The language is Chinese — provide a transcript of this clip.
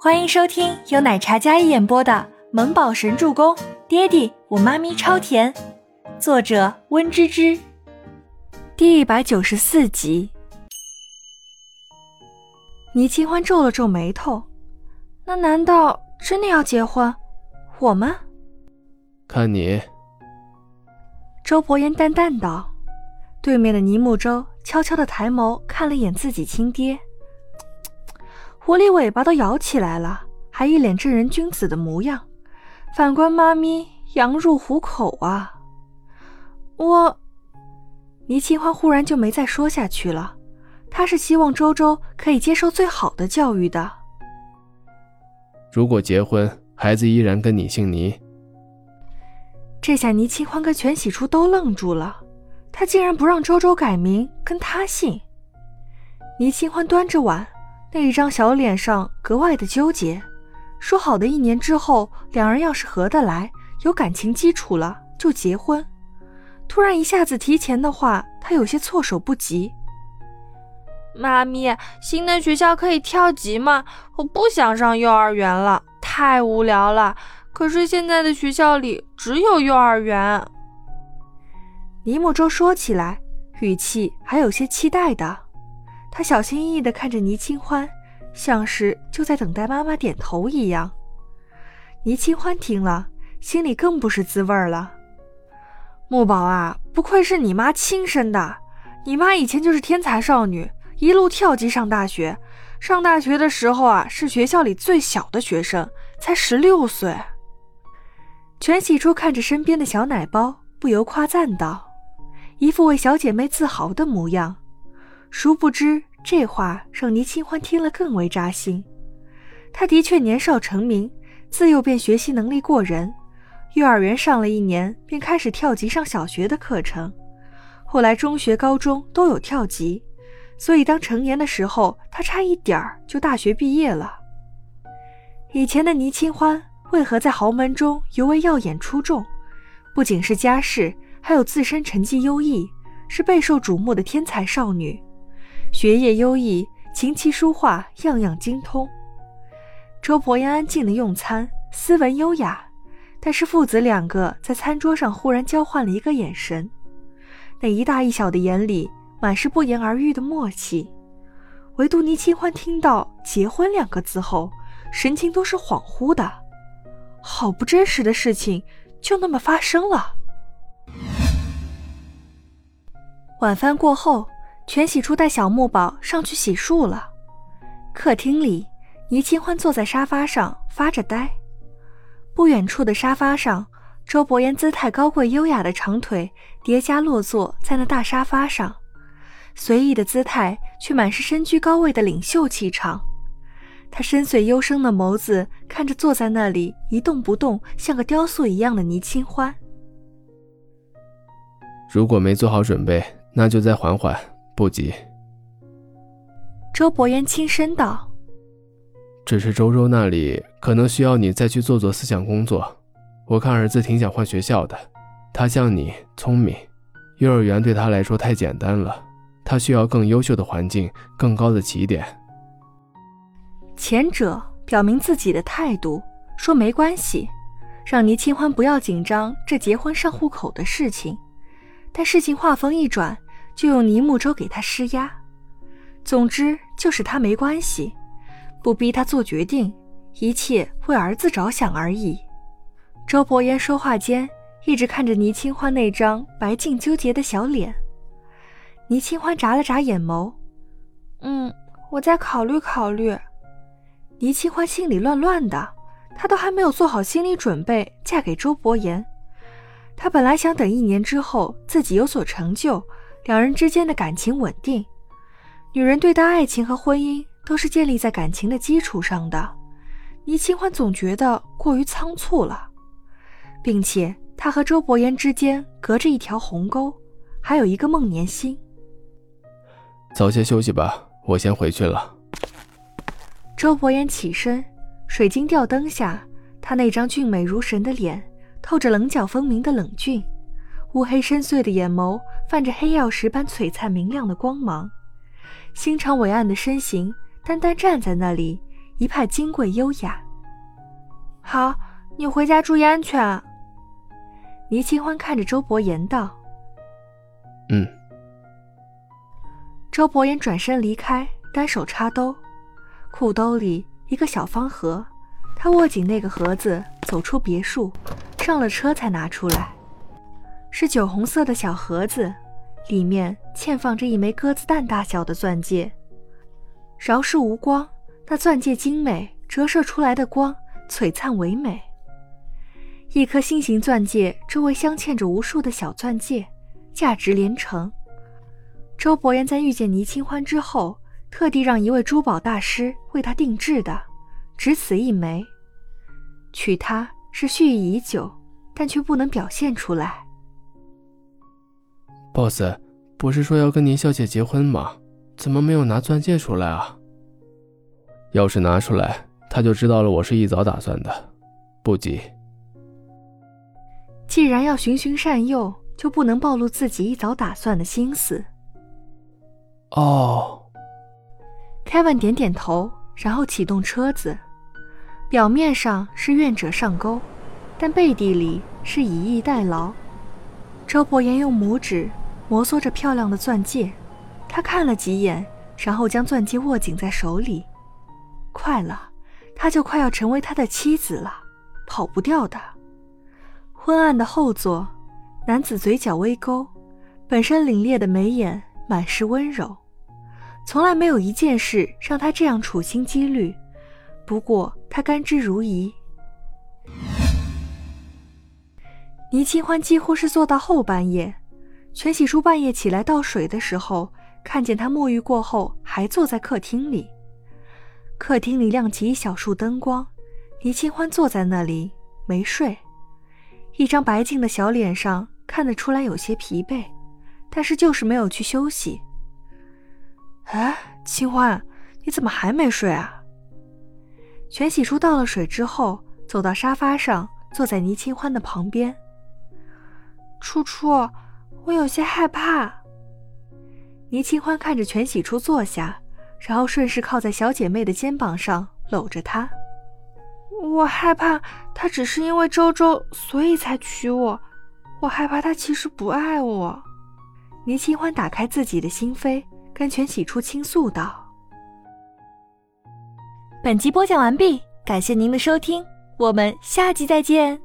欢迎收听由奶茶一演播的《萌宝神助攻》，爹地我妈咪超甜，作者温芝芝。第一百九十四集。倪清欢皱了皱眉头，那难道真的要结婚？我们？看你。周伯言淡淡道。对面的倪木舟悄悄的抬眸看了眼自己亲爹。狐狸尾巴都摇起来了，还一脸正人君子的模样。反观妈咪，羊入虎口啊！我，倪清欢忽然就没再说下去了。他是希望周周可以接受最好的教育的。如果结婚，孩子依然跟你姓倪。这下倪清欢跟全喜初都愣住了。他竟然不让周周改名，跟他姓。倪清欢端着碗。那一张小脸上格外的纠结，说好的一年之后，两人要是合得来，有感情基础了就结婚。突然一下子提前的话，他有些措手不及。妈咪，新的学校可以跳级吗？我不想上幼儿园了，太无聊了。可是现在的学校里只有幼儿园。尼木舟说起来，语气还有些期待的。他小心翼翼地看着倪清欢，像是就在等待妈妈点头一样。倪清欢听了，心里更不是滋味了。木宝啊，不愧是你妈亲生的，你妈以前就是天才少女，一路跳级上大学。上大学的时候啊，是学校里最小的学生，才十六岁。全喜初看着身边的小奶包，不由夸赞道，一副为小姐妹自豪的模样。殊不知，这话让倪清欢听了更为扎心。他的确年少成名，自幼便学习能力过人，幼儿园上了一年便开始跳级上小学的课程，后来中学、高中都有跳级，所以当成年的时候，他差一点儿就大学毕业了。以前的倪清欢为何在豪门中尤为耀眼出众？不仅是家世，还有自身成绩优异，是备受瞩目的天才少女。学业优异，琴棋书画样样精通。周伯言安静的用餐，斯文优雅。但是父子两个在餐桌上忽然交换了一个眼神，那一大一小的眼里满是不言而喻的默契。唯独倪清欢听到“结婚”两个字后，神情都是恍惚的，好不真实的事情就那么发生了。晚饭过后。全喜初带小木宝上去洗漱了。客厅里，倪清欢坐在沙发上发着呆。不远处的沙发上，周伯言姿态高贵优雅的长腿叠加落座在那大沙发上，随意的姿态却满是身居高位的领袖气场。他深邃幽深的眸子看着坐在那里一动不动，像个雕塑一样的倪清欢。如果没做好准备，那就再缓缓。不急，周伯言轻声道：“只是周周那里可能需要你再去做做思想工作。我看儿子挺想换学校的，他像你聪明，幼儿园对他来说太简单了，他需要更优秀的环境，更高的起点。”前者表明自己的态度，说没关系，让倪清欢不要紧张这结婚上户口的事情。但事情话锋一转。就用倪木舟给他施压，总之就是他没关系，不逼他做决定，一切为儿子着想而已。周伯言说话间，一直看着倪清欢那张白净纠结的小脸。倪清欢眨了眨眼眸，嗯，我再考虑考虑。倪清欢心里乱乱的，她都还没有做好心理准备嫁给周伯言。她本来想等一年之后自己有所成就。两人之间的感情稳定，女人对待爱情和婚姻都是建立在感情的基础上的。倪清欢总觉得过于仓促了，并且她和周伯言之间隔着一条鸿沟，还有一个孟年心。早些休息吧，我先回去了。周伯言起身，水晶吊灯下，他那张俊美如神的脸透着棱角分明的冷峻。乌黑深邃的眼眸泛着黑曜石般璀璨明亮的光芒，心长伟岸的身形单单站在那里，一派金贵优雅。好，你回家注意安全。啊倪清欢看着周伯言道：“嗯。”周伯言转身离开，单手插兜，裤兜里一个小方盒，他握紧那个盒子，走出别墅，上了车才拿出来，是酒红色的小盒子，里面嵌放着一枚鸽子蛋大小的钻戒，饶是无光，那钻戒精美，折射出来的光璀璨唯美。一颗心形钻戒周围镶嵌着无数的小钻戒，价值连城。周伯言在遇见倪清欢之后，特地让一位珠宝大师为他定制的，只此一枚。娶她是蓄意已久，但却不能表现出来。boss，不是说要跟宁小姐结婚吗？怎么没有拿钻戒出来啊？要是拿出来，他就知道了我是一早打算的，不急。既然要循循善诱，就不能暴露自己一早打算的心思。哦，Kevin 点点头，然后启动车子。表面上是愿者上钩，但背地里是以逸待劳。周伯言用拇指摩挲着漂亮的钻戒，他看了几眼，然后将钻戒握紧在手里。快了，他就快要成为他的妻子了，跑不掉的。昏暗的后座，男子嘴角微勾，本身凛冽的眉眼满是温柔，从来没有一件事让他这样处心积虑。不过他甘之如饴。倪清欢几乎是坐到后半夜，全喜初半夜起来倒水的时候，看见他沐浴过后还坐在客厅里。客厅里亮起一小束灯光，倪清欢坐在那里没睡。一张白净的小脸上看得出来有些疲惫，但是就是没有去休息。哎，清欢，你怎么还没睡啊？全喜初倒了水之后，走到沙发上，坐在倪清欢的旁边。初初，我有些害怕。倪清欢看着全喜初坐下，然后顺势靠在小姐妹的肩膀上，搂着她。我害怕他只是因为周周，所以才娶我。我害怕他其实不爱我。倪清欢打开自己的心扉，跟全喜初倾诉道：“本集播讲完毕，感谢您的收听，我们下集再见。”